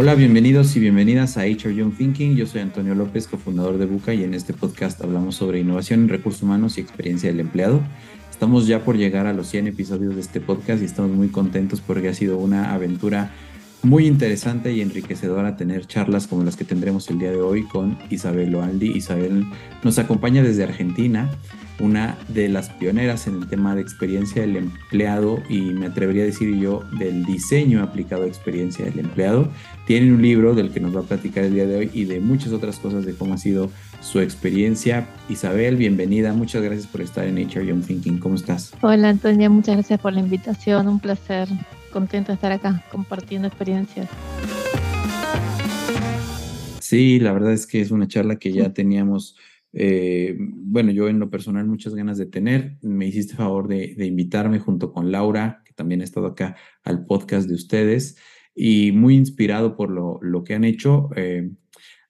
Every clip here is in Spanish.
Hola, bienvenidos y bienvenidas a HR Young Thinking. Yo soy Antonio López, cofundador de Buca, y en este podcast hablamos sobre innovación en recursos humanos y experiencia del empleado. Estamos ya por llegar a los 100 episodios de este podcast y estamos muy contentos porque ha sido una aventura muy interesante y enriquecedora tener charlas como las que tendremos el día de hoy con Isabel Oaldi. Isabel nos acompaña desde Argentina una de las pioneras en el tema de experiencia del empleado y me atrevería a decir yo del diseño aplicado a experiencia del empleado. Tiene un libro del que nos va a platicar el día de hoy y de muchas otras cosas de cómo ha sido su experiencia. Isabel, bienvenida. Muchas gracias por estar en HR Young Thinking. ¿Cómo estás? Hola Antonia, muchas gracias por la invitación. Un placer. Contenta de estar acá compartiendo experiencias. Sí, la verdad es que es una charla que ya teníamos eh, bueno, yo en lo personal muchas ganas de tener. Me hiciste favor de, invitarme junto con Laura, que también ha estado acá al podcast de ustedes, y muy inspirado por lo, lo que han hecho. Eh,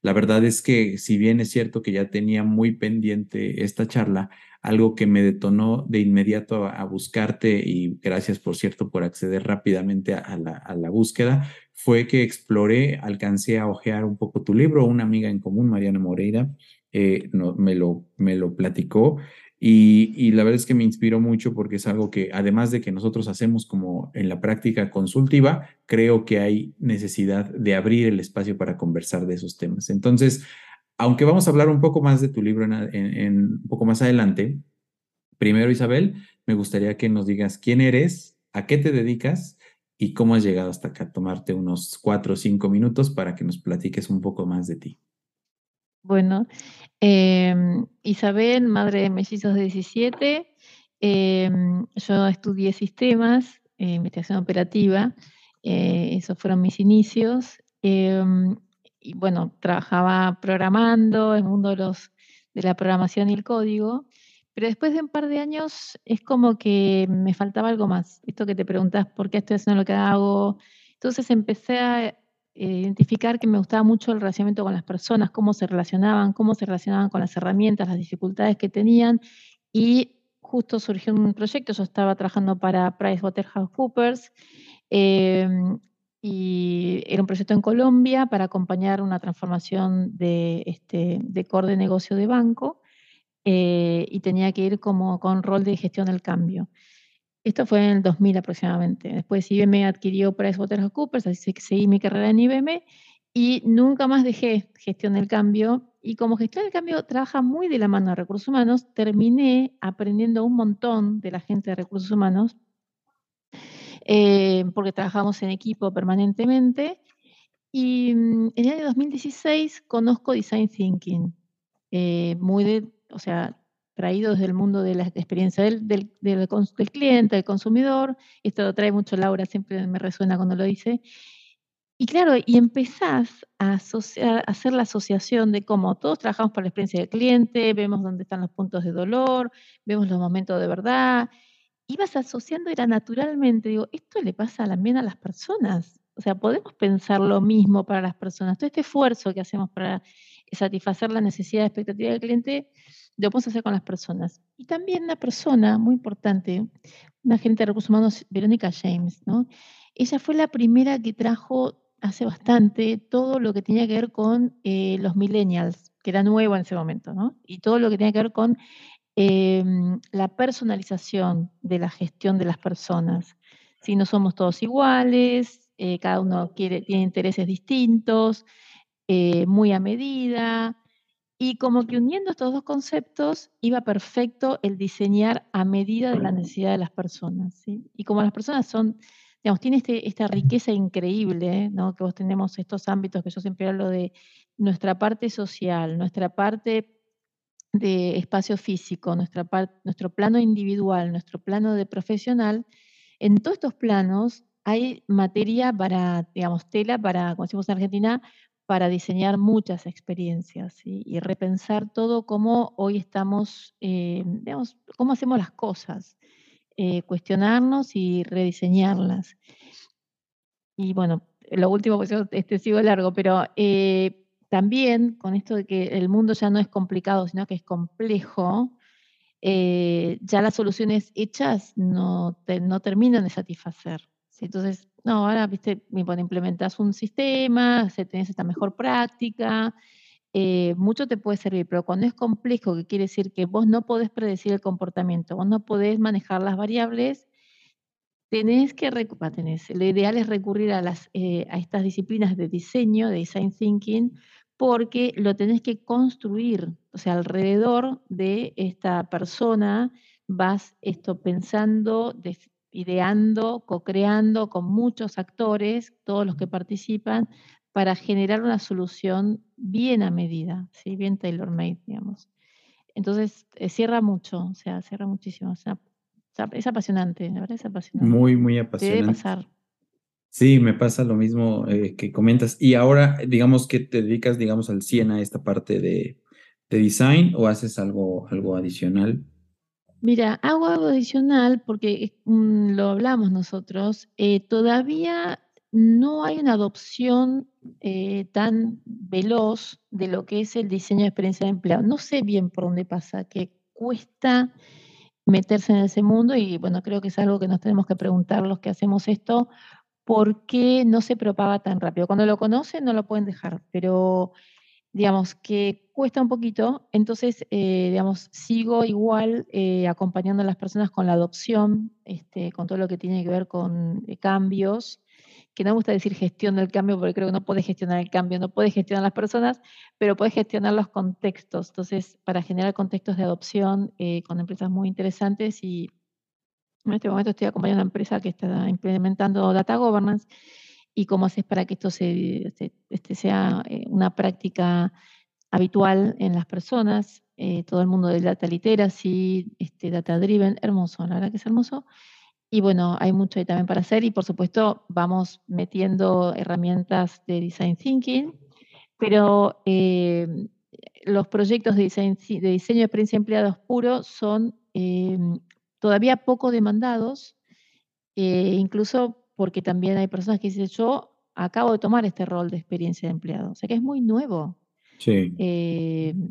la verdad es que si bien es cierto que ya tenía muy pendiente esta charla, algo que me detonó de inmediato a, buscarte, y gracias por cierto por acceder rápidamente a, la, búsqueda, fue que exploré, alcancé a ojear un poco tu libro, una amiga en común, Mariana Moreira, eh, me, lo, me lo platicó y, la verdad es que me inspiró mucho porque es algo que además de que nosotros hacemos como en la práctica consultiva, creo que hay necesidad de abrir el espacio para conversar de esos temas. Entonces, aunque vamos a hablar un poco más de tu libro en, un poco más adelante, primero Isabel, me gustaría que nos digas quién eres, a qué te dedicas y cómo has llegado hasta acá, tomarte unos cuatro o cinco minutos para que nos platiques un poco más de ti. Bueno, em, Isabel, madre de mellizos de 17, em, yo estudié sistemas, eh, investigación operativa, eh, esos fueron mis inicios. Em, y bueno, trabajaba programando en el mundo de, los, de la programación y el código, pero después de un par de años es como que me faltaba algo más. Esto que te preguntas, ¿por qué estoy haciendo lo que hago? Entonces empecé a identificar que me gustaba mucho el relacionamiento con las personas, cómo se relacionaban, cómo se relacionaban con las herramientas, las dificultades que tenían. Y justo surgió un proyecto, yo estaba trabajando para PricewaterhouseCoopers eh, y era un proyecto en Colombia para acompañar una transformación de, este, de core de negocio de banco eh, y tenía que ir como con rol de gestión del cambio. Esto fue en el 2000 aproximadamente. Después IBM adquirió PricewaterhouseCoopers, así que seguí mi carrera en IBM y nunca más dejé gestión del cambio. Y como gestión del cambio trabaja muy de la mano de recursos humanos, terminé aprendiendo un montón de la gente de recursos humanos, eh, porque trabajamos en equipo permanentemente. Y mm, en el año 2016 conozco Design Thinking, eh, muy de, o sea, traído desde el mundo de la experiencia del, del, del, cliente, del consumidor. Esto lo trae mucho Laura, siempre me resuena cuando lo dice. Y claro, y empezás a, asociar, a hacer la asociación de cómo todos trabajamos para la experiencia del cliente, vemos dónde están los puntos de dolor, vemos los momentos de verdad. Ibas asociando, era naturalmente, digo, esto le pasa también a las personas. O sea, podemos pensar lo mismo para las personas. Todo este esfuerzo que hacemos para satisfacer la necesidad de expectativa del cliente, lo podemos hacer con las personas. Y también una persona muy importante, una agente de recursos humanos, Verónica James, ¿no? Ella fue la primera que trajo hace bastante todo lo que tenía que ver con eh, los millennials, que era nuevo en ese momento, ¿no? Y todo lo que tenía que ver con em, la personalización de la gestión de las personas. Si no somos todos iguales, eh, cada uno tiene intereses distintos, eh, muy a medida, y como que uniendo estos dos conceptos iba perfecto el diseñar a medida de la necesidad de las personas. Y como las personas son, digamos, tiene este, esta riqueza increíble, ¿no? que vos tenemos estos ámbitos que yo siempre hablo de nuestra parte social, nuestra parte de espacio físico, nuestra nuestro plano individual, nuestro plano de profesional, en todos estos planos hay materia para, digamos, tela para, como decimos en Argentina, para diseñar muchas experiencias y repensar todo cómo hoy estamos, eh, digamos, cómo hacemos las cosas, eh, cuestionarnos y rediseñarlas. Y bueno, lo último, pues este sigo largo, pero eh, también con esto de que el mundo ya no es complicado, sino que es complejo, ya las soluciones hechas no, no terminan de satisfacer. Entonces, no, ahora, viste, implementas un sistema, tenés esta mejor práctica, eh, mucho te puede servir, pero cuando es complejo, que quiere decir que vos no podés predecir el comportamiento, vos no podés manejar las variables, tenés que, tenés, lo ideal es recurrir a, las, eh, a estas disciplinas de diseño, de design thinking, porque lo tenés que construir, o sea, alrededor de esta persona vas esto pensando, ideando, co-creando con muchos actores, todos los que participan, para generar una solución bien a medida, ¿sí? bien tailor-made, digamos. Entonces, eh, cierra mucho, o sea, cierra muchísimo. O sea, es apasionante, la verdad es apasionante. Muy, muy apasionante. debe pasar. Sí, me pasa lo mismo eh, que comentas. Y ahora, digamos que te dedicas, digamos, al 100 a esta parte de, de design o haces algo, algo adicional. Mira, hago algo adicional porque mm, lo hablamos nosotros. Eh, todavía no hay una adopción eh, tan veloz de lo que es el diseño de experiencia de empleado. No sé bien por dónde pasa, que cuesta meterse en ese mundo y bueno, creo que es algo que nos tenemos que preguntar los que hacemos esto, ¿por qué no se propaga tan rápido? Cuando lo conocen no lo pueden dejar, pero digamos que cuesta un poquito, entonces, eh, digamos, sigo igual eh, acompañando a las personas con la adopción, este, con todo lo que tiene que ver con cambios que no me gusta decir gestión del cambio porque creo que no puedes gestionar el cambio, no puedes gestionar las personas, pero puedes gestionar los contextos. Entonces, para generar contextos de adopción eh, con empresas muy interesantes y en este momento estoy acompañando a una empresa que está implementando data governance y cómo haces para que esto se, este sea eh, una práctica habitual en las personas, eh, todo el mundo de data literacy, este, data driven, hermoso, la verdad que es hermoso. Y bueno, hay mucho ahí también para hacer y por supuesto vamos metiendo herramientas de design thinking, pero eh, los proyectos de, de diseño de experiencia empleados puro son eh, todavía poco demandados, eh, incluso porque también hay personas que dicen, yo acabo de tomar este rol de experiencia de empleado, o sea que es muy nuevo. Sí.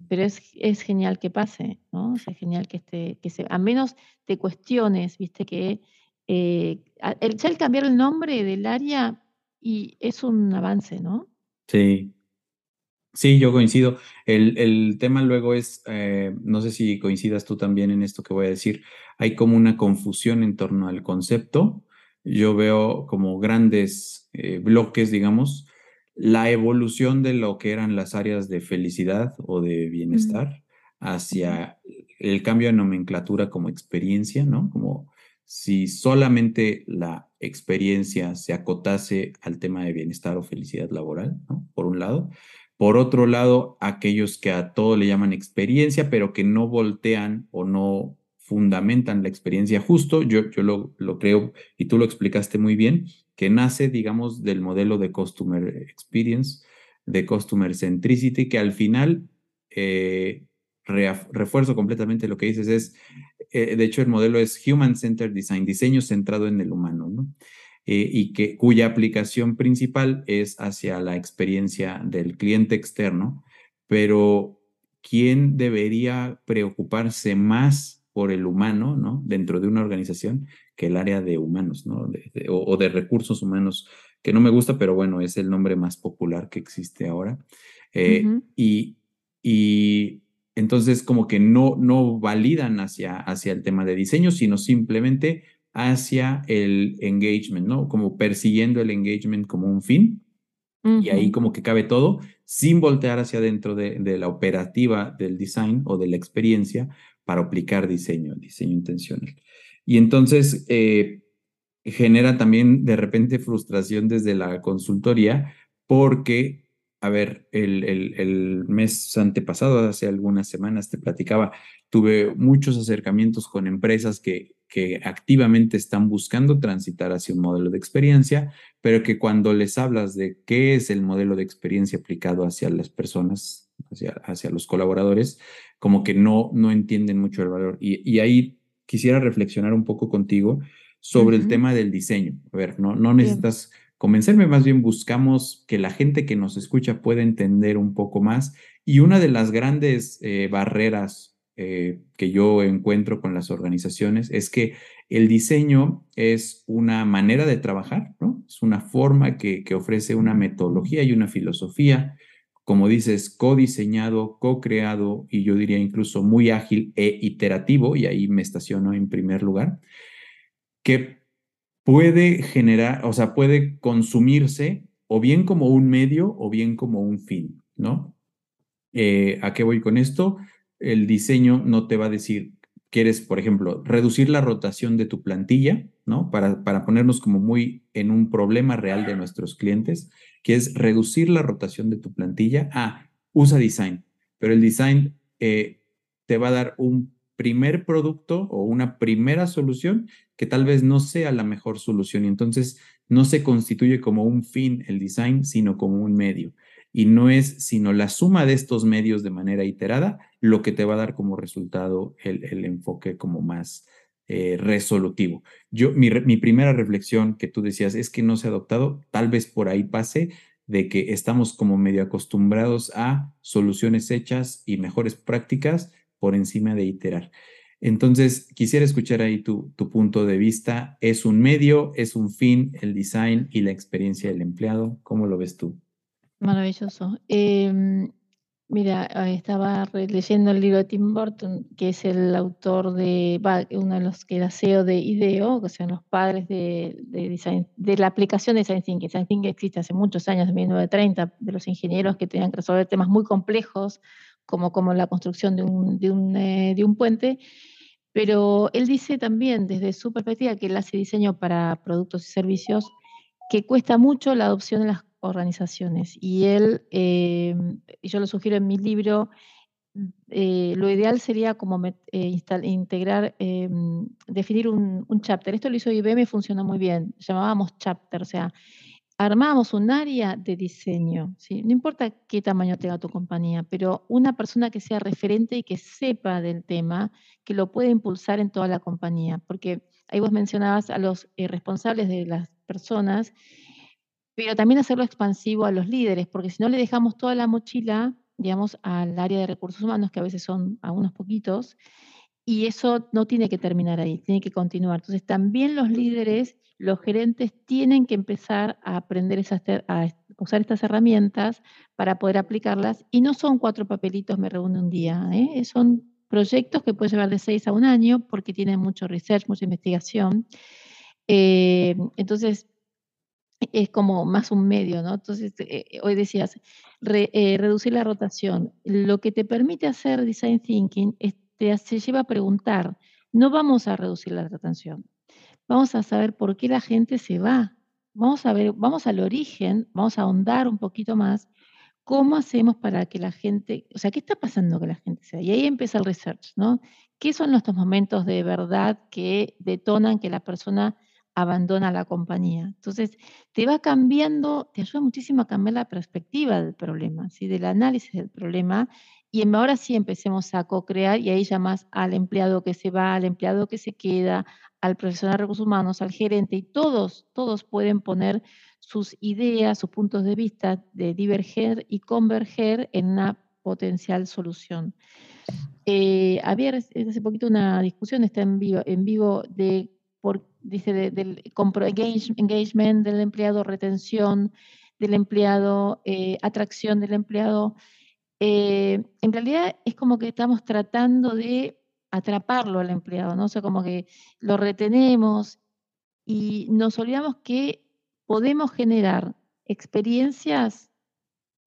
pero es, es, genial que pase, ¿no? O sea, es genial que, esté, que se, a menos te cuestiones, viste, que eh, el, ya el cambiar el nombre del área y es un avance, ¿no? Sí. Sí, yo coincido. El, el tema luego es, eh, no sé si coincidas tú también en esto que voy a decir, hay como una confusión en torno al concepto. Yo veo como grandes eh, bloques, digamos, la evolución de lo que eran las áreas de felicidad o de bienestar hacia el cambio de nomenclatura como experiencia, ¿no? Como si solamente la experiencia se acotase al tema de bienestar o felicidad laboral, ¿no? Por un lado. Por otro lado, aquellos que a todo le llaman experiencia, pero que no voltean o no fundamentan la experiencia justo, yo, yo lo, lo creo y tú lo explicaste muy bien, que nace, digamos, del modelo de Customer Experience, de Customer Centricity, que al final eh, refuerzo completamente lo que dices, es, eh, de hecho el modelo es Human Centered Design, diseño centrado en el humano, ¿no? Eh, y que, cuya aplicación principal es hacia la experiencia del cliente externo, pero ¿quién debería preocuparse más por el humano, ¿no? Dentro de una organización que el área de humanos, ¿no? o, de recursos humanos, que no me gusta, pero bueno, es el nombre más popular que existe ahora. Eh, y, y entonces como que no, no validan hacia, hacia el tema de diseño, sino simplemente hacia el engagement, ¿no? Como persiguiendo el engagement como un fin. Y ahí como que cabe todo sin voltear hacia adentro de, de, la operativa del design o de la experiencia para aplicar diseño, diseño intencional. Y entonces eh, genera también de repente frustración desde la consultoría porque a ver, el, el, mes antepasado, hace algunas semanas, te platicaba, tuve muchos acercamientos con empresas que, que activamente están buscando transitar hacia un modelo de experiencia, pero que cuando les hablas de qué es el modelo de experiencia aplicado hacia las personas, hacia, hacia los colaboradores, como que no, no entienden mucho el valor. Y, y ahí quisiera reflexionar un poco contigo sobre el tema del diseño. A ver, no, no necesitas convencerme, más bien buscamos que la gente que nos escucha pueda entender un poco más. Y una de las grandes eh, barreras eh, que yo encuentro con las organizaciones es que El diseño es una manera de trabajar, ¿no? Es una forma que, que ofrece una metodología y una filosofía, como dices, co-diseñado, co-creado y yo diría incluso muy ágil e iterativo, y ahí me estaciono en primer lugar, que puede generar, o sea, puede consumirse o bien como un medio o bien como un fin, ¿no? Eh, ¿A qué voy con esto? El diseño no te va a decir, quieres, por ejemplo, reducir la rotación de tu plantilla, ¿no? Para, para ponernos como muy en un problema real de nuestros clientes, que es reducir la rotación de tu plantilla. Ah, usa design, pero el design eh, te va a dar un primer producto o una primera solución que tal vez no sea la mejor solución y entonces no se constituye como un fin el design, sino como un medio. Y no es sino la suma de estos medios de manera iterada lo que te va a dar como resultado el, enfoque como más eh, resolutivo. Yo, mi, mi primera reflexión que tú decías es que no se ha adoptado, tal vez por ahí pase de que estamos como medio acostumbrados a soluciones hechas y mejores prácticas por encima de iterar. Entonces, quisiera escuchar ahí tu, tu, punto de vista. ¿Es un medio, es un fin, el design y la experiencia del empleado? ¿Cómo lo ves tú? Maravilloso. Em, mira, estaba leyendo el libro de Tim Burton, que es el autor de, uno de los que era CEO de IDEO, que son los padres de, design, de la aplicación de Design Thinking. Design Thinking existe hace muchos años, en 1930, de los ingenieros que tenían que resolver temas muy complejos como, como la construcción de un, de, un, eh, de un puente, pero él dice también desde su perspectiva que él hace diseño para productos y servicios que cuesta mucho la adopción de las organizaciones. Y él, eh, yo lo sugiero en mi libro, eh, lo ideal sería como integrar, definir un, un, chapter. Esto lo hizo IBM y funcionó muy bien. Llamábamos chapter, o sea, armamos un área de diseño, ¿sí? no importa qué tamaño tenga tu compañía, pero una persona que sea referente y que sepa del tema, que lo pueda impulsar en toda la compañía, porque ahí vos mencionabas a los eh, responsables de las personas, pero también hacerlo expansivo a los líderes, porque si no le dejamos toda la mochila, digamos, al área de recursos humanos, que a veces son a unos poquitos, y eso no tiene que terminar ahí, tiene que continuar. Entonces, también los líderes los gerentes tienen que empezar a aprender a usar estas herramientas para poder aplicarlas y no son cuatro papelitos, me reúne un día, ¿eh? son proyectos que pueden llevar de seis a un año porque tienen mucho research, mucha investigación. Eh, entonces, es como más un medio, ¿no? Entonces, eh, hoy decías, reducir la rotación. Lo que te permite hacer design thinking es, te se lleva a preguntar, no vamos a reducir la rotación, vamos a saber por qué la gente se va. Vamos a ver, vamos al origen, vamos a ahondar un poquito más cómo hacemos para que la gente, o sea, ¿qué está pasando que la gente se va? Y ahí empieza el research, ¿no? ¿Qué son estos momentos de verdad que detonan que la persona abandona la compañía? Entonces, te va cambiando, te ayuda muchísimo a cambiar la perspectiva del problema, ¿sí? del análisis del problema. Y ahora sí empecemos a co-crear y ahí llamas al empleado que se va, al empleado que se queda, al profesional de recursos humanos, al gerente, y todos, todos pueden poner sus ideas, sus puntos de vista de diverger y converger en una potencial solución. Eh, había hace poquito una discusión, está en vivo, en vivo de, por, dice, del engagement del empleado, retención del empleado, eh, atracción del empleado. Eh, en realidad es como que estamos tratando de atraparlo al empleado, ¿no? O sea, como que lo retenemos y nos olvidamos que podemos generar experiencias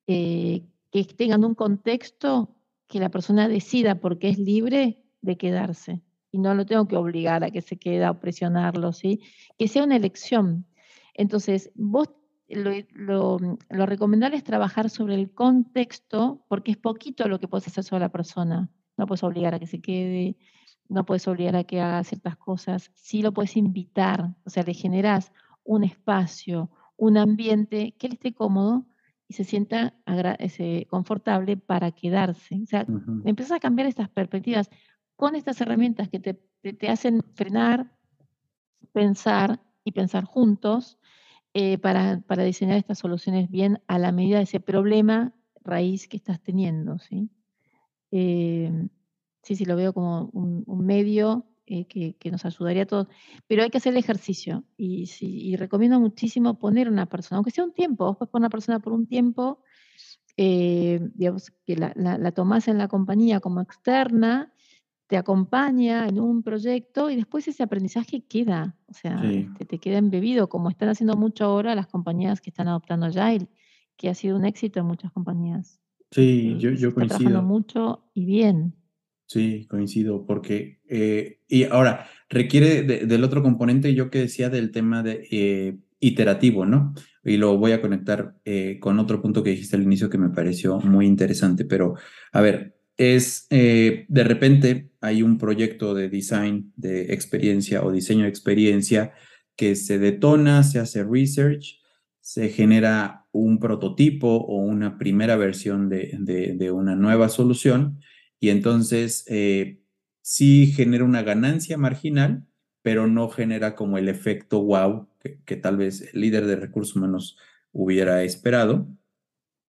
eh, que tengan un contexto que la persona decida porque es libre de quedarse. Y no lo tengo que obligar a que se quede o presionarlo, ¿sí? Que sea una elección. Entonces, vos lo, lo, lo recomendable es trabajar sobre el contexto porque es poquito lo que puedes hacer sobre la persona no puedes obligar a que se quede, no puedes obligar a que haga ciertas cosas, sí lo puedes invitar, o sea, le generas un espacio, un ambiente que él esté cómodo y se sienta confortable para quedarse. O sea, empiezas a cambiar estas perspectivas con estas herramientas que te, hacen frenar, pensar y pensar juntos eh, para, diseñar estas soluciones bien a la medida de ese problema raíz que estás teniendo, ¿sí? Eh, sí, sí, lo veo como un, medio eh, que, nos ayudaría a todos, pero hay que hacer el ejercicio y, y recomiendo muchísimo poner una persona, aunque sea un tiempo, vos puedes poner una persona por un tiempo, eh, digamos, que la, la, en la compañía como externa, te acompaña en un proyecto y después ese aprendizaje queda, o sea, este, te queda embebido, como están haciendo mucho ahora las compañías que están adoptando Agile, que ha sido un éxito en muchas compañías. Sí, yo, yo coincido. trabajando mucho y bien. Sí, coincido, porque, eh, y ahora, requiere del otro componente, yo que decía del tema de eh, iterativo, ¿no? Y lo voy a conectar eh, con otro punto que dijiste al inicio que me pareció muy interesante, pero, a ver, es, de repente hay un proyecto de design de experiencia o diseño de experiencia que se detona, se hace research, se genera un prototipo o una primera versión de, de una nueva solución y entonces eh, sí genera una ganancia marginal, pero no genera como el efecto wow que, tal vez el líder de recursos humanos hubiera esperado,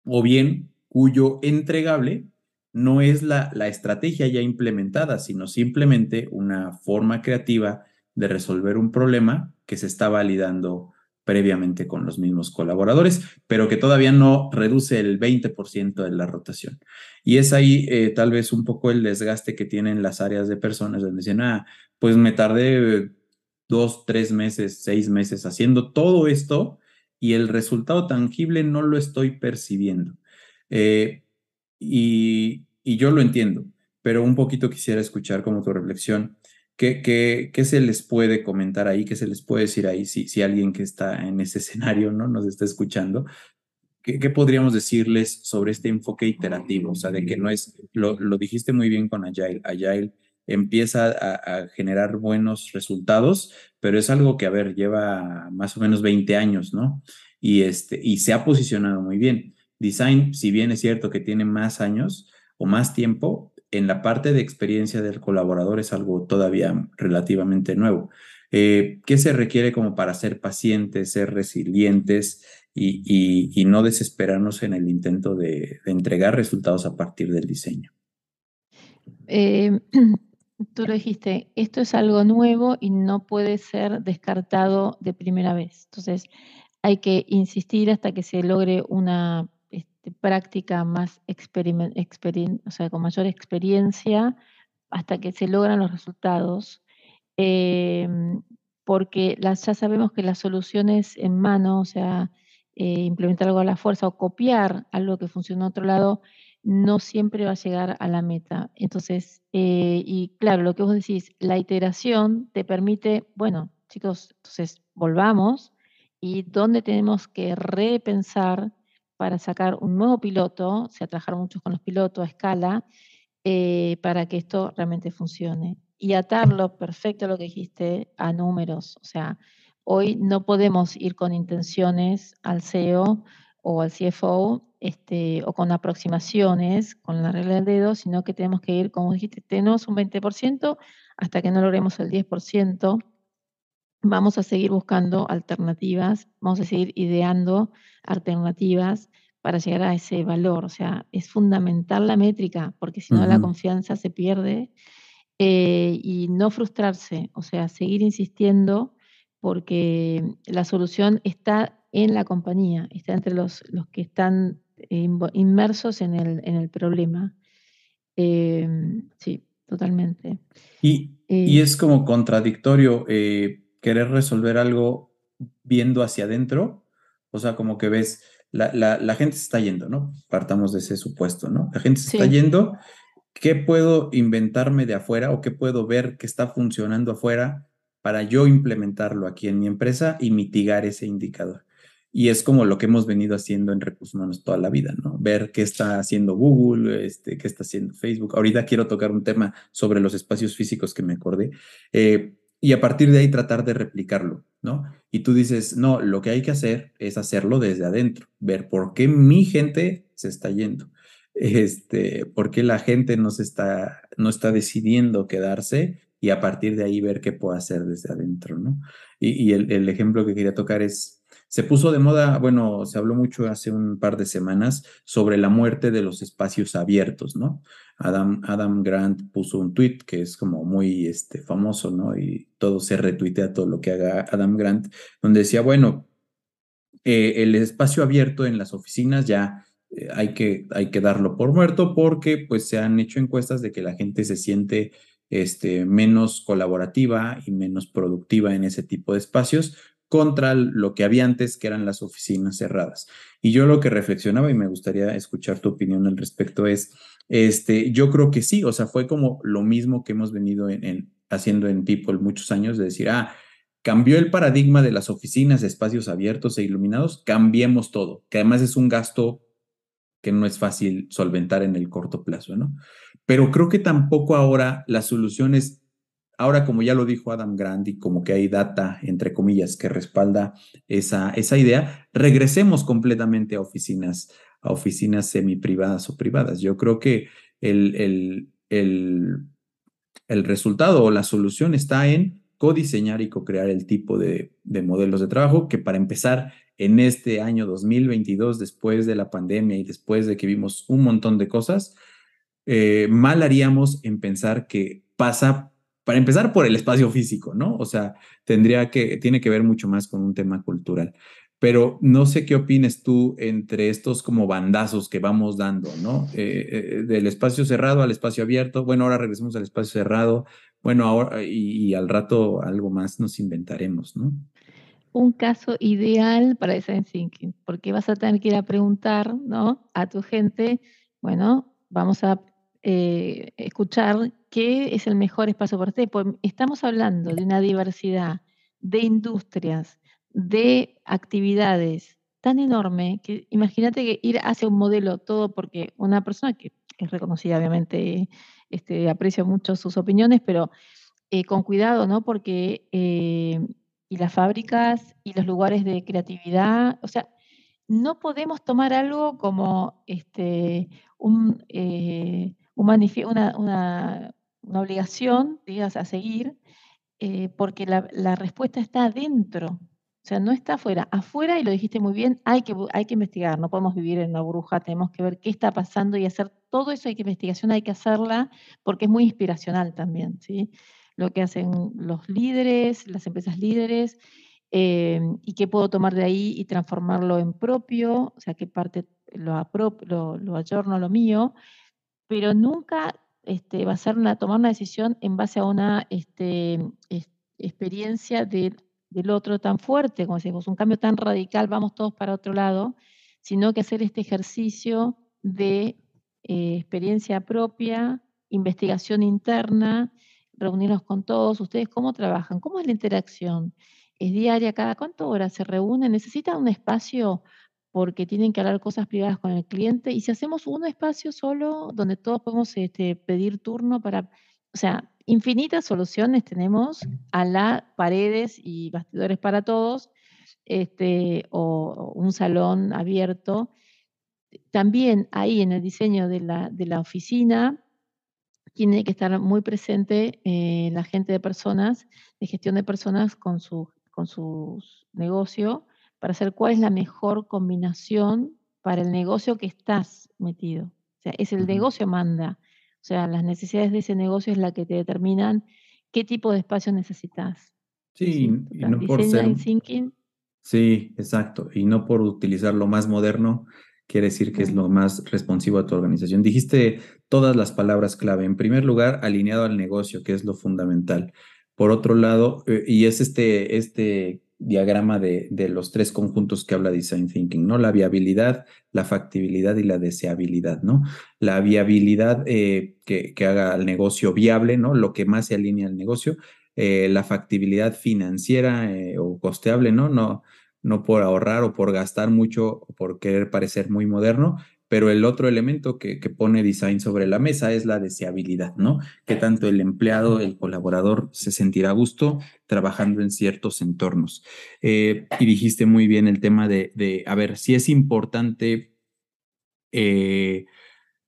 o bien cuyo entregable no es la, la estrategia ya implementada, sino simplemente una forma creativa de resolver un problema que se está validando previamente con los mismos colaboradores, pero que todavía no reduce el 20% de la rotación. Y es ahí eh, tal vez un poco el desgaste que tienen las áreas de personas, donde dicen, ah, pues me tardé dos, tres meses, seis meses haciendo todo esto y el resultado tangible no lo estoy percibiendo. Eh, y, yo lo entiendo, pero un poquito quisiera escuchar como tu reflexión ¿Qué, qué, se les puede comentar ahí? ¿Qué se les puede decir ahí si, alguien que está en ese escenario ¿no? nos está escuchando? ¿Qué, ¿Qué, podríamos decirles sobre este enfoque iterativo? O sea, de que no es, lo, lo dijiste muy bien con Agile, Agile empieza a, a, generar buenos resultados, pero es algo que, a ver, lleva más o menos 20 años, ¿no? Y, este, y se ha posicionado muy bien. Design, si bien es cierto que tiene más años o más tiempo, en la parte de experiencia del colaborador es algo todavía relativamente nuevo. Eh, ¿Qué se requiere como para ser pacientes, ser resilientes y, no desesperarnos en el intento de, entregar resultados a partir del diseño? Eh, tú lo dijiste, esto es algo nuevo y no puede ser descartado de primera vez. Entonces, hay que insistir hasta que se logre una de práctica más o sea, con mayor experiencia hasta que se logran los resultados, em, porque las, ya sabemos que las soluciones en mano, o sea, eh, implementar algo a la fuerza o copiar algo que funciona en otro lado, no siempre va a llegar a la meta. Entonces, eh, y claro, lo que vos decís, la iteración te permite, bueno, chicos, entonces volvamos y dónde tenemos que repensar para sacar un nuevo piloto, se trabajar mucho con los pilotos a escala, eh, para que esto realmente funcione. Y atarlo, perfecto lo que dijiste, a números. O sea, hoy no podemos ir con intenciones al CEO o al CFO este, o con aproximaciones, con la regla del dedo, sino que tenemos que ir, como dijiste, tenemos un 20% hasta que no logremos el 10%. Vamos a seguir buscando alternativas, vamos a seguir ideando alternativas para llegar a ese valor. O sea, es fundamental la métrica, porque si no la confianza se pierde. Eh, y no frustrarse, o sea, seguir insistiendo porque la solución está en la compañía, está entre los, los que están inmersos en el, en el problema. Em, sí, totalmente. Y, y, eh, es como contradictorio eh, querer resolver algo viendo hacia adentro, o sea, como que ves, la, la, gente se está yendo, ¿no? Partamos de ese supuesto, ¿no? La gente se está yendo. ¿Qué puedo inventarme de afuera o qué puedo ver que está funcionando afuera para yo implementarlo aquí en mi empresa y mitigar ese indicador? Y es como lo que hemos venido haciendo en recursos humanos toda la vida, ¿no? Ver qué está haciendo Google, este, qué está haciendo Facebook. Ahorita quiero tocar un tema sobre los espacios físicos que me acordé. Eh, y a partir de ahí tratar de replicarlo, ¿no? Y tú dices, no, lo que hay que hacer es hacerlo desde adentro, ver por qué mi gente se está yendo, este, por qué la gente no, se está, no está decidiendo quedarse y a partir de ahí ver qué puedo hacer desde adentro, ¿no? Y, el, ejemplo que quería tocar es, Se puso de moda, bueno, se habló mucho hace un par de semanas sobre la muerte de los espacios abiertos, ¿no? Adam, Adam Grant puso un tweet que es como muy este, famoso, ¿no? Y todo se retuitea todo lo que haga Adam Grant, donde decía, bueno, eh, el espacio abierto en las oficinas ya eh, hay, que, hay que darlo por muerto porque pues se han hecho encuestas de que la gente se siente este, menos colaborativa y menos productiva en ese tipo de espacios contra lo que había antes, que eran las oficinas cerradas. Y yo lo que reflexionaba y me gustaría escuchar tu opinión al respecto es, este, yo creo que sí, o sea, fue como lo mismo que hemos venido en, haciendo en People muchos años, de decir, ah, cambió el paradigma de las oficinas, espacios abiertos e iluminados, cambiemos todo, que además es un gasto que no es fácil solventar en el corto plazo, ¿no? Pero creo que tampoco ahora la solución es Ahora, como ya lo dijo Adam Grant y como que hay data, entre comillas, que respalda esa, esa idea, regresemos completamente a oficinas, a oficinas semiprivadas o privadas. Yo creo que el, el, el, el resultado o la solución está en codiseñar y co-crear el tipo de, de, modelos de trabajo que para empezar en este año 2022, después de la pandemia y después de que vimos un montón de cosas, eh, mal haríamos en pensar que pasa para empezar por el espacio físico, ¿no? O sea, tendría que, tiene que ver mucho más con un tema cultural. Pero no sé qué opines tú entre estos como bandazos que vamos dando, ¿no? Eh, eh, del espacio cerrado al espacio abierto. Bueno, ahora regresamos al espacio cerrado. Bueno, ahora y, al rato algo más nos inventaremos, ¿no? Un caso ideal para design thinking, porque vas a tener que ir a preguntar, ¿no? A tu gente, bueno, vamos a eh, escuchar qué es el mejor espacio para usted. Pues estamos hablando de una diversidad de industrias, de actividades tan enorme que imagínate que ir hacia un modelo todo porque una persona que es reconocida, obviamente, este, aprecio mucho sus opiniones, pero eh, con cuidado, ¿no? Porque eh, y las fábricas y los lugares de creatividad, o sea, no podemos tomar algo como este, un, una, una, obligación, digas, a seguir, eh, porque la, respuesta está adentro, o sea, no está afuera. Afuera, y lo dijiste muy bien, hay que, hay que investigar, no podemos vivir en una bruja, tenemos que ver qué está pasando y hacer todo eso, hay que investigación, hay que hacerla, porque es muy inspiracional también, ¿sí? Lo que hacen los líderes, las empresas líderes, eh, y qué puedo tomar de ahí y transformarlo en propio, o sea, qué parte lo, lo, lo ayorno lo mío, pero nunca este, va a ser una, tomar una decisión en base a una este, experiencia del otro tan fuerte, como decimos, un cambio tan radical, vamos todos para otro lado, sino que hacer este ejercicio de eh, experiencia propia, investigación interna, reunirnos con todos, ustedes cómo trabajan, cómo es la interacción, es diaria, cada cuánto horas se reúnen, necesitan un espacio porque tienen que hablar cosas privadas con el cliente. Y si hacemos un espacio solo donde todos podemos este, pedir turno para, o sea, infinitas soluciones tenemos a las paredes y bastidores para todos, este, o, un salón abierto. También ahí en el diseño de la, de la oficina tiene que estar muy presente eh, la gente de personas, de gestión de personas con su, con su negocio, para saber cuál es la mejor combinación para el negocio que estás metido. O sea, es el negocio manda. O sea, las necesidades de ese negocio es la que te determinan qué tipo de espacio necesitas. Sí, y no por ser... Thinking. Sí, exacto. Y no por utilizar lo más moderno, quiere decir que es lo más responsivo a tu organización. Dijiste todas las palabras clave. En primer lugar, alineado al negocio, que es lo fundamental. Por otro lado, eh, y es este, este diagrama de, de, los tres conjuntos que habla Design Thinking, ¿no? La viabilidad, la factibilidad y la deseabilidad, ¿no? La viabilidad eh, que, que, haga el negocio viable, ¿no? Lo que más se alinea al negocio, eh, la factibilidad financiera eh, o costeable, ¿no? No, no por ahorrar o por gastar mucho o por querer parecer muy moderno, pero el otro elemento que, pone design sobre la mesa es la deseabilidad, ¿no? Que tanto el empleado, el colaborador se sentirá a gusto trabajando en ciertos entornos. Eh, y dijiste muy bien el tema de, de a ver, si es importante eh,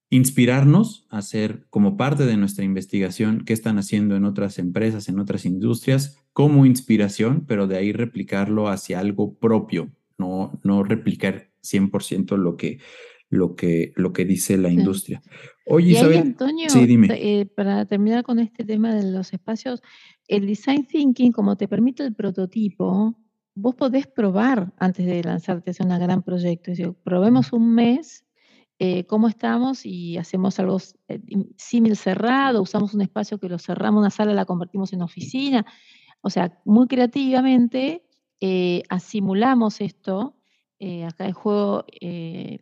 inspirarnos a hacer como parte de nuestra investigación qué están haciendo en otras empresas, en otras industrias, como inspiración, pero de ahí replicarlo hacia algo propio, no, no replicar 100% lo que, lo, que, lo que dice la industria. Oye, y Isabel, Antonio, sí, dime. Eh, para terminar con este tema de los espacios, el design thinking, como te permite el prototipo, vos podés probar antes de lanzarte a un gran proyecto. Es decir, probemos un mes eh, cómo estamos y hacemos algo eh, símil cerrado, usamos un espacio que lo cerramos, una sala la convertimos en oficina. O sea, muy creativamente eh, asimulamos esto. Acá el juego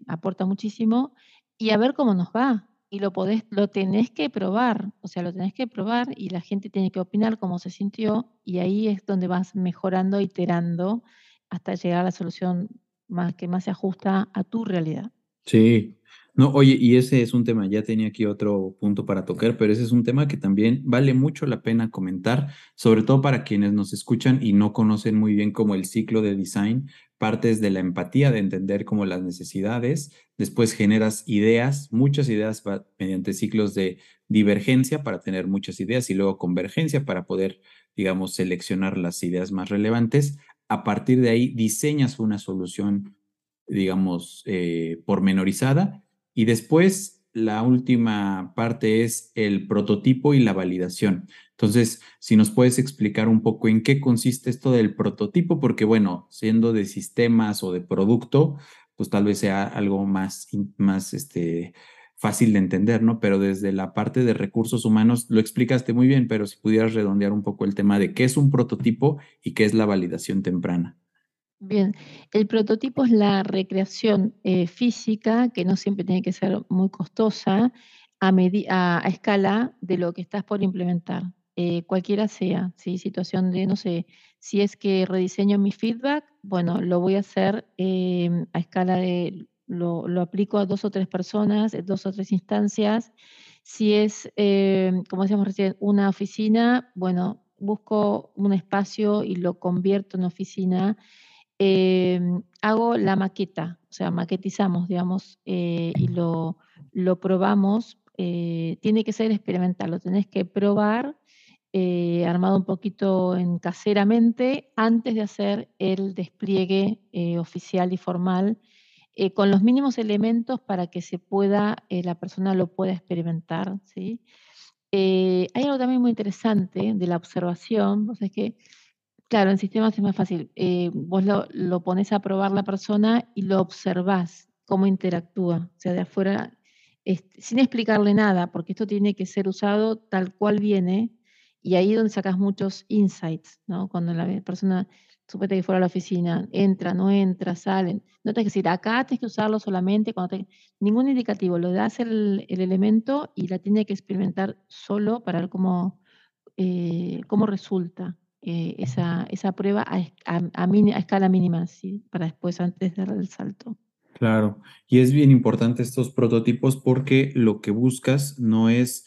aporta muchísimo y a ver cómo nos va. Y lo podés, lo tenés que probar, o sea, lo tenés que probar y la gente tiene que opinar cómo se sintió y ahí es donde vas mejorando, iterando hasta llegar a la solución más, que más se ajusta a tu realidad. Sí, no, oye, y ese es un tema, ya tenía aquí otro punto para tocar, pero ese es un tema que también vale mucho la pena comentar, sobre todo para quienes nos escuchan y no conocen muy bien como el ciclo de design, partes de la empatía, de entender como las necesidades, después generas ideas, muchas ideas mediante ciclos de divergencia para tener muchas ideas y luego convergencia para poder, digamos, seleccionar las ideas más relevantes. A partir de ahí diseñas una solución digamos, eh, pormenorizada y después la última parte es el prototipo y la validación. Entonces, si nos puedes explicar un poco en qué consiste esto del prototipo, porque bueno, siendo de sistemas o de producto, pues tal vez sea algo más, más este, fácil de entender, ¿no? Pero desde la parte de recursos humanos lo explicaste muy bien, pero si pudieras redondear un poco el tema de qué es un prototipo y qué es la validación temprana. Bien, el prototipo es la recreación eh, física, que no siempre tiene que ser muy costosa, a, escala de lo que estás por implementar, eh, cualquiera sea, ¿sí? situación de, no sé, si es que rediseño mi feedback, bueno, lo voy a hacer em, a escala de, lo, aplico a dos o tres personas, dos o tres instancias. Si es, em, como decíamos recién, una oficina, bueno, busco un espacio y lo convierto en oficina Em, hago la maqueta, o sea, maquetizamos, digamos, eh, y lo, lo probamos. Eh, tiene que ser experimental, lo tenés que probar eh, armado un poquito en caseramente antes de hacer el despliegue oficial y formal con los mínimos elementos para que se pueda, la persona lo pueda experimentar. ¿sí? hay algo también muy interesante de la observación, es que Claro, en sistemas es más fácil. Eh, vos lo, pones a probar la persona y lo observás, cómo interactúa, o sea, de afuera, sin explicarle nada, porque esto tiene que ser usado tal cual viene, y ahí es donde sacas muchos insights, ¿no? Cuando la persona, supone que fuera a la oficina, entra, no entra, salen. No tienes que decir, acá tienes que usarlo solamente cuando. Ningún indicativo, lo das el, el elemento y la tiene que experimentar solo para ver cómo, eh, cómo resulta. Eh, esa, esa, prueba a, a, escala mínima, ¿sí? para después, antes de dar el salto. Claro, y es bien importante estos prototipos porque lo que buscas no es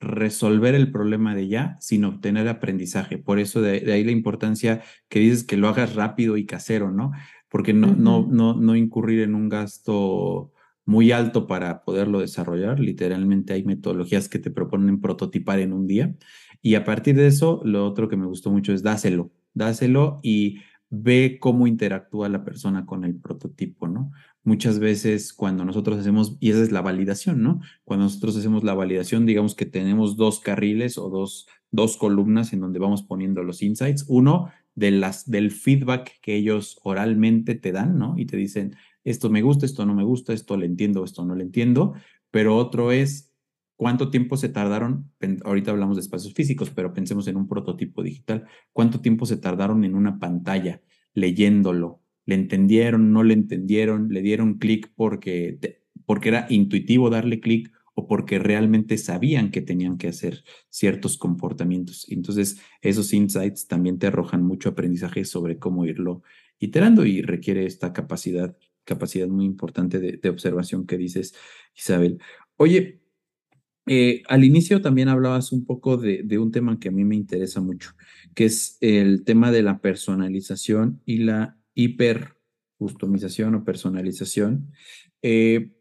resolver el problema de ya, sino obtener aprendizaje. Por eso de, ahí la importancia que dices que lo hagas rápido y casero, ¿no? Porque no, no, no, no incurrir en un gasto muy alto para poderlo desarrollar. Literalmente hay metodologías que te proponen prototipar en un día. Y a partir de eso, lo otro que me gustó mucho es dáselo, dáselo y ve cómo interactúa la persona con el prototipo, ¿no? Muchas veces cuando nosotros hacemos, y esa es la validación, ¿no? Cuando nosotros hacemos la validación, digamos que tenemos dos carriles o dos, dos columnas en donde vamos poniendo los insights. Uno, de las, del feedback que ellos oralmente te dan, ¿no? Y te dicen, esto me gusta, esto no me gusta, esto le entiendo, esto no le entiendo, pero otro es cuánto tiempo se tardaron, ahorita hablamos de espacios físicos, pero pensemos en un prototipo digital, cuánto tiempo se tardaron en una pantalla leyéndolo, le entendieron, no le entendieron, le dieron clic porque, porque era intuitivo darle clic o porque realmente sabían que tenían que hacer ciertos comportamientos. Entonces, esos insights también te arrojan mucho aprendizaje sobre cómo irlo iterando y requiere esta capacidad capacidad muy importante de, observación que dices, Isabel. Oye, eh, al inicio también hablabas un poco de, un tema que a mí me interesa mucho, que es el tema de la personalización y la hiper customización o personalización. Eh,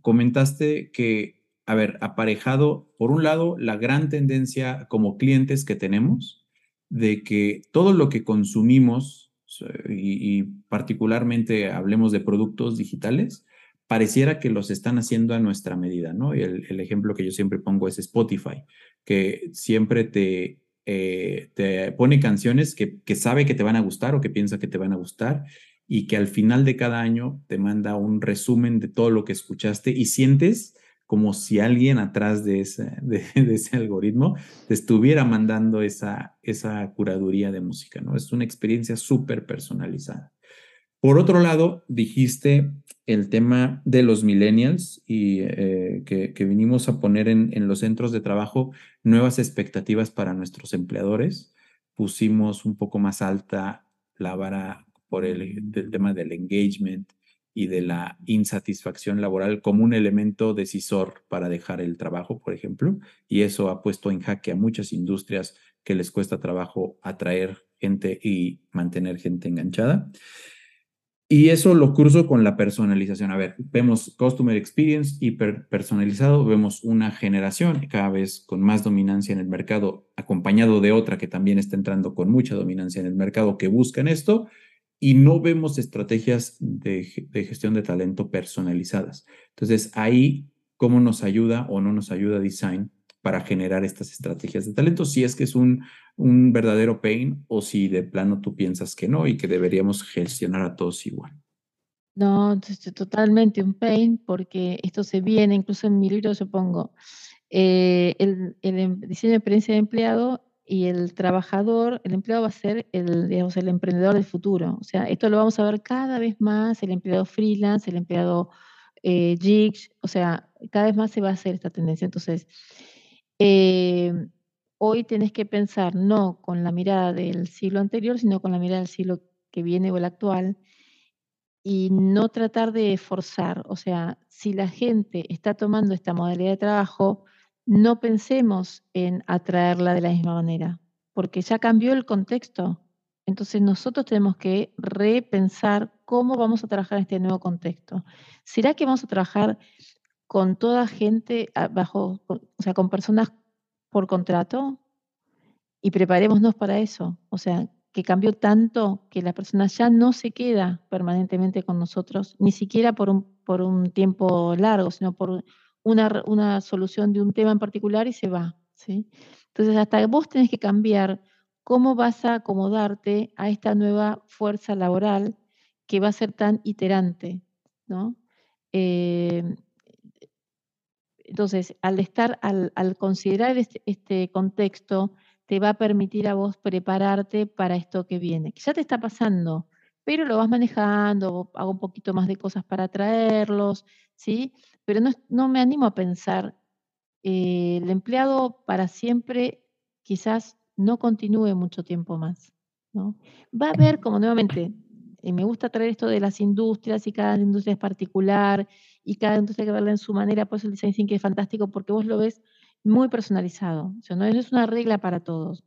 comentaste que, a ver, aparejado, por un lado, la gran tendencia como clientes que tenemos de que todo lo que consumimos y, particularmente hablemos de productos digitales, pareciera que los están haciendo a nuestra medida, ¿no? Y el, ejemplo que yo siempre pongo es Spotify, que siempre te, eh, te pone canciones que, que sabe que te van a gustar o que piensa que te van a gustar y que al final de cada año te manda un resumen de todo lo que escuchaste y sientes como si alguien atrás de ese, de, ese algoritmo te estuviera mandando esa, esa curaduría de música, ¿no? Es una experiencia súper personalizada. Por otro lado, dijiste el tema de los millennials y eh, que, que, vinimos a poner en, en los centros de trabajo nuevas expectativas para nuestros empleadores. Pusimos un poco más alta la vara por el, tema del engagement y de la insatisfacción laboral como un elemento decisor para dejar el trabajo, por ejemplo, y eso ha puesto en jaque a muchas industrias que les cuesta trabajo atraer gente y mantener gente enganchada. Y eso lo cruzo con la personalización. A ver, vemos Customer Experience hiper personalizado, vemos una generación cada vez con más dominancia en el mercado, acompañado de otra que también está entrando con mucha dominancia en el mercado que buscan esto, y no vemos estrategias de, de gestión de talento personalizadas. Entonces, ahí, ¿cómo nos ayuda o no nos ayuda Design para generar estas estrategias de talento, si es que es un, un verdadero pain o si de plano tú piensas que no y que deberíamos gestionar a todos igual. No, totalmente un pain porque esto se viene, incluso en mi libro yo pongo eh, el, el, em, diseño de experiencia de empleado y el trabajador, el empleado va a ser el, digamos, el emprendedor del futuro. O sea, esto lo vamos a ver cada vez más, el empleado freelance, el empleado eh, o sea, cada vez más se va a hacer esta tendencia. Entonces, eh, hoy tenés que pensar no con la mirada del siglo anterior, sino con la mirada del siglo que viene o el actual, y no tratar de forzar. O sea, si la gente está tomando esta modalidad de trabajo, no pensemos en atraerla de la misma manera, porque ya cambió el contexto. Entonces nosotros tenemos que repensar cómo vamos a trabajar este nuevo contexto. ¿Será que vamos a trabajar con toda gente ah, bajo, o sea, con personas por contrato y preparémonos para eso. O sea, que cambió tanto que la persona ya no se queda permanentemente con nosotros, ni siquiera por un, por un tiempo largo, sino por una, una solución de un tema en particular y se va. ¿sí? Entonces, hasta vos tenés que cambiar cómo vas a acomodarte a esta nueva fuerza laboral que va a ser tan iterante. ¿no? Eh, entonces, al estar, al, considerar este, este, contexto, te va a permitir a vos prepararte para esto que viene, que ya te está pasando, pero lo vas manejando, hago un poquito más de cosas para traerlos, ¿sí? Pero no, no me animo a pensar, eh, el empleado para siempre quizás no continúe mucho tiempo más. Va a haber, como nuevamente, y me gusta traer esto de las industrias y cada industria es particular y cada industria hay que verla en su manera, pues el design thinking es fantástico porque vos lo ves muy personalizado, o sea, no es una regla para todos.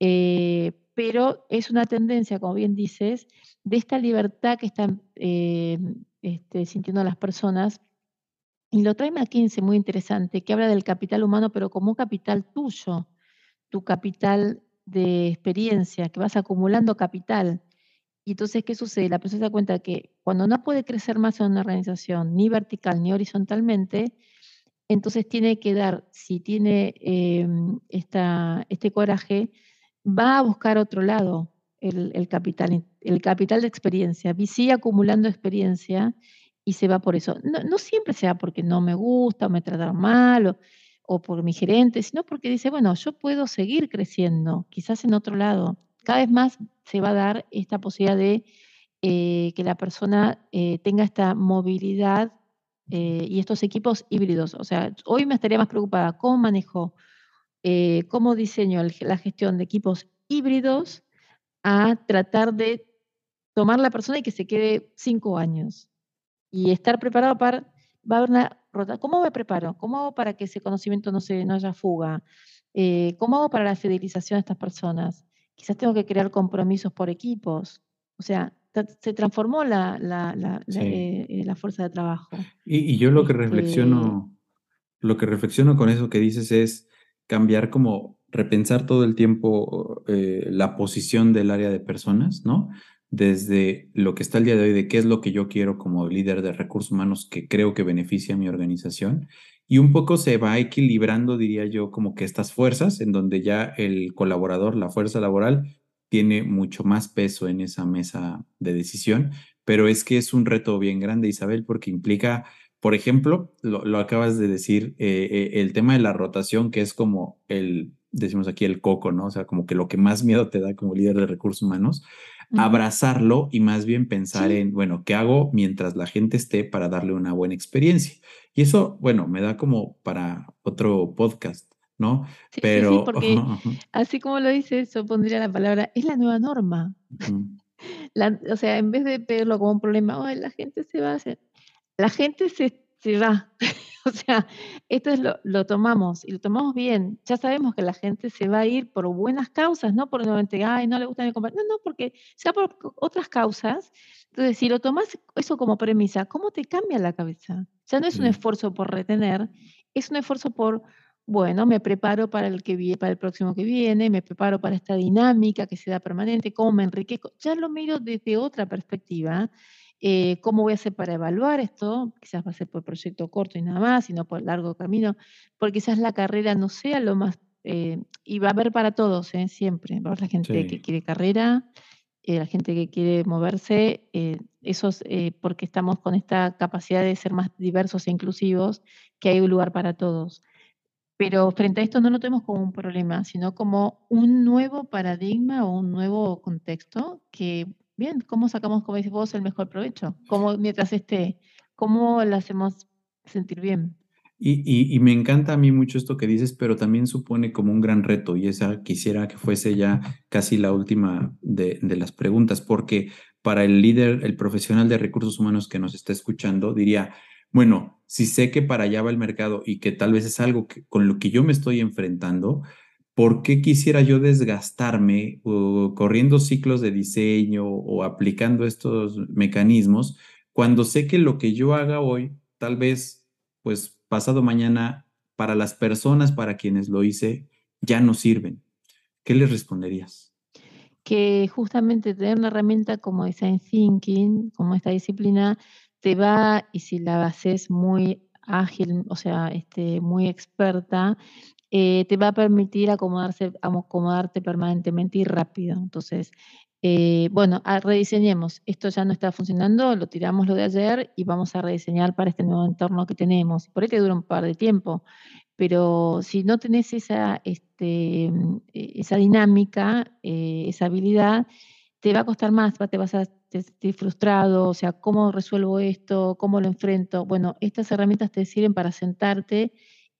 Eh, pero es una tendencia, como bien dices, de esta libertad que están eh, este, sintiendo las personas. Y lo trae McKinsey muy interesante, que habla del capital humano, pero como un capital tuyo, tu capital de experiencia, que vas acumulando capital. Y entonces, ¿qué sucede? La persona se da cuenta que cuando no puede crecer más en una organización, ni vertical ni horizontalmente, entonces tiene que dar, si tiene em, este coraje, va a buscar otro lado el, capital, el capital de experiencia, sigue acumulando experiencia y se va por eso. No, siempre sea porque no me gusta o me trataron mal o, o por mi gerente, sino porque dice, bueno, yo puedo seguir creciendo, quizás en otro lado cada vez más se va a dar esta posibilidad de eh, que la persona eh, tenga esta movilidad eh, y estos equipos híbridos. O sea, hoy me estaría más preocupada cómo manejo, cómo diseño la gestión de equipos híbridos a tratar de tomar la persona y que se quede cinco años y estar preparado para, va a haber una. ¿Cómo me preparo? ¿Cómo hago para que ese conocimiento no, se, no haya fuga? ¿Cómo hago para la fidelización de estas personas? quizás tengo que crear compromisos por equipos. O sea, se transformó la, la, la, eh, eh, la fuerza de trabajo. Y, yo lo que este reflexiono, lo que reflexiono con eso que dices es cambiar como repensar todo el tiempo eh, la posición del área de personas, ¿no? Desde lo que está el día de hoy, de qué es lo que yo quiero como líder de recursos humanos que creo que beneficia a mi organización. Y un poco se va equilibrando, diría yo, como que estas fuerzas, en donde ya el colaborador, la fuerza laboral, tiene mucho más peso en esa mesa de decisión. Pero es que es un reto bien grande, Isabel, porque implica, por ejemplo, lo, acabas de decir, eh, eh, el tema de la rotación, que es como el, decimos aquí, el coco, ¿no? O sea, como que lo que más miedo te da como líder de recursos humanos abrazarlo y más bien pensar en, bueno, ¿qué hago mientras la gente esté para darle una buena experiencia? Y eso, bueno, me da como para otro podcast, ¿no? Pero... Sí, porque así como lo dices, yo pondría la palabra, es la nueva norma. o sea, en vez de verlo como un problema, la gente se va a hacer, la gente se, se va. O sea, esto es lo, lo, tomamos y lo tomamos bien. Ya sabemos que la gente se va a ir por buenas causas, no por nuevamente, ay, no le gusta mi compañero. No, no, porque sea por otras causas. Entonces, si lo tomas eso como premisa, ¿cómo te cambia la cabeza? Ya no es un esfuerzo por retener, es un esfuerzo por, bueno, me preparo para el, que viene, para el próximo que viene, me preparo para esta dinámica que se da permanente, cómo me enriquezco. Ya lo miro desde otra perspectiva eh, ¿Cómo voy a hacer para evaluar esto? Quizás va a ser por proyecto corto y nada más, y no por largo camino, porque quizás la carrera no sea lo más... Eh, y va a haber para todos, ¿eh? siempre. Va a haber la gente que quiere carrera, la gente que quiere moverse, esos, porque estamos con esta capacidad de ser más diversos e inclusivos, que hay un lugar para todos. Pero frente a esto no lo tenemos como un problema, sino como un nuevo paradigma o un nuevo contexto que Bien, ¿cómo sacamos, como dices vos, el mejor provecho? ¿Cómo, mientras esté, cómo lo hacemos sentir bien? Y, y, me encanta a mí mucho esto que dices, pero también supone como un gran reto, y esa quisiera que fuese ya casi la última de, de, las preguntas, porque para el líder, el profesional de recursos humanos que nos está escuchando, diría, bueno, si sé que para allá va el mercado y que tal vez es algo que, con lo que yo me estoy enfrentando, ¿por qué quisiera yo desgastarme corriendo ciclos de diseño o aplicando estos mecanismos cuando sé que lo que yo haga hoy, tal vez, pues pasado mañana, para las personas para quienes lo hice, ya no sirven? ¿Qué les responderías? Que justamente tener una herramienta como Design Thinking, como esta disciplina, te va, y si la haces muy ágil, o sea, este, muy experta, eh, te va a permitir acomodarse, acomodarte permanentemente y rápido. Entonces, eh, bueno, ah, rediseñemos. Esto ya no está funcionando, lo tiramos lo de ayer y vamos a rediseñar para este nuevo entorno que tenemos. Por ahí te dura un par de tiempo, pero si no tenés esa, este, mm, e, esa dinámica, eh, esa habilidad, te va a costar más, te vas a sentir frustrado, o sea, ¿cómo resuelvo esto? ¿Cómo lo enfrento? Bueno, estas herramientas te sirven para sentarte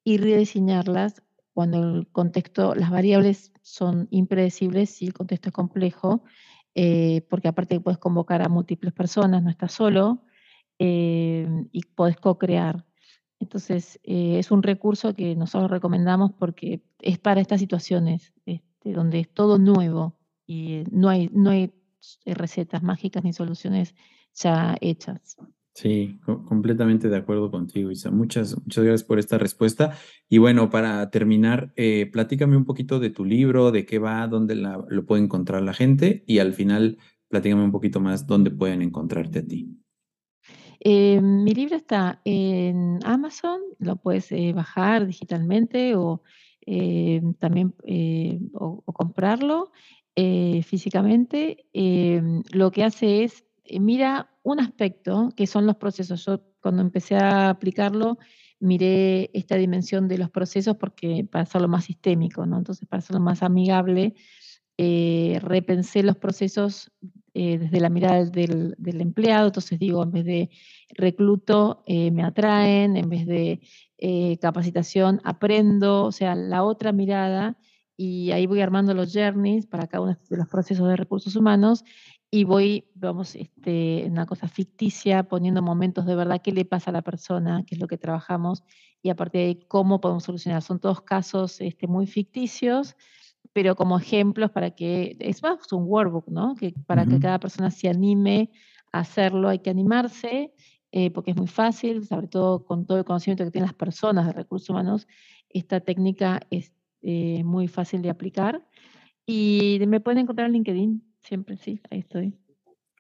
y rediseñarlas cuando el contexto, las variables son impredecibles y el contexto es complejo, eh, porque aparte puedes convocar a múltiples personas, no estás solo, eh, y puedes co-crear. Entonces, eh, es un recurso que nosotros recomendamos porque es para estas situaciones, este, donde es todo nuevo y no hay, no hay recetas mágicas ni soluciones ya hechas. Sí, completamente de acuerdo contigo, Isa. Muchas, muchas gracias por esta respuesta. Y bueno, para terminar, eh, platícame un poquito de tu libro, de qué va, dónde lo puede encontrar la gente y al final platícame un poquito más dónde pueden encontrarte a ti. Eh, mi libro está en Amazon, lo puedes eh, bajar digitalmente o también o, comprarlo físicamente. lo que hace es eh, mira un aspecto que son los procesos. Yo cuando empecé a aplicarlo miré esta dimensión de los procesos porque para hacerlo más sistémico, ¿no? Entonces, para hacerlo más amigable, eh, repensé los procesos eh, desde la mirada del, empleado. Entonces digo, en vez de recluto, me atraen, en vez de capacitación, aprendo, o sea, la otra mirada. Y ahí voy armando los journeys para cada uno de los procesos de recursos humanos y voy, vamos, este, una cosa ficticia, poniendo momentos de verdad, qué le pasa a la persona, qué es lo que trabajamos, y a partir de ahí cómo podemos solucionar. Son todos casos este, muy ficticios, pero como ejemplos para que, es más un workbook, ¿no? Que para que cada persona se anime a hacerlo, hay que animarse, eh, porque es muy fácil, sobre todo con todo el conocimiento que tienen las personas de recursos humanos, esta técnica es eh, muy fácil de aplicar. Y me pueden encontrar en LinkedIn, Siempre sí, ahí estoy.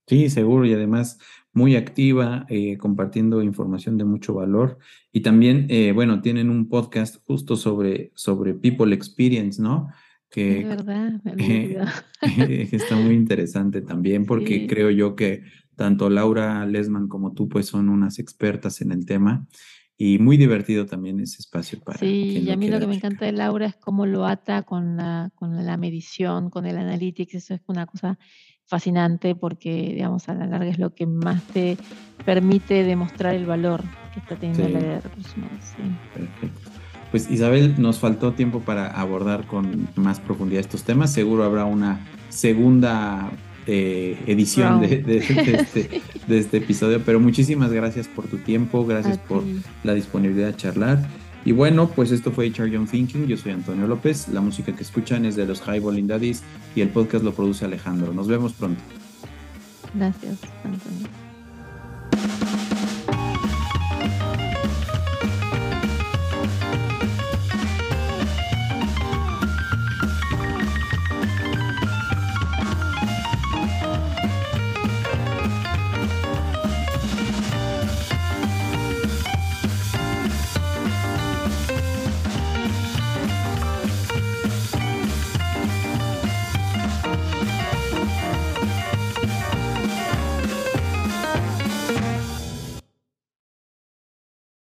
Sí, seguro, y además muy activa, eh, compartiendo información de mucho valor. Y también, eh, bueno, tienen un podcast justo sobre, sobre People Experience, ¿no? Que, es verdad, me está muy interesante también, porque creo yo que tanto Laura Lesman como tú, pues son unas expertas en el tema y muy divertido también ese espacio para. Sí, y a mí lo que me encanta de Laura es cómo lo ata con la, con la medición, con el analytics, eso es una cosa fascinante porque, digamos, a la larga es lo que más te permite demostrar el valor que está teniendo la de recursos humanos. Perfecto. Pues Isabel, nos faltó tiempo para abordar con más profundidad estos temas. Seguro habrá una segunda eh, edición de, este, de, este, episodio, pero muchísimas gracias por tu tiempo, gracias por la disponibilidad de charlar. Y bueno, pues esto fue HR Young Thinking, yo soy Antonio López, la música que escuchan es de los High Balling Daddies y el podcast lo produce Alejandro. Nos vemos pronto. Gracias, Antonio.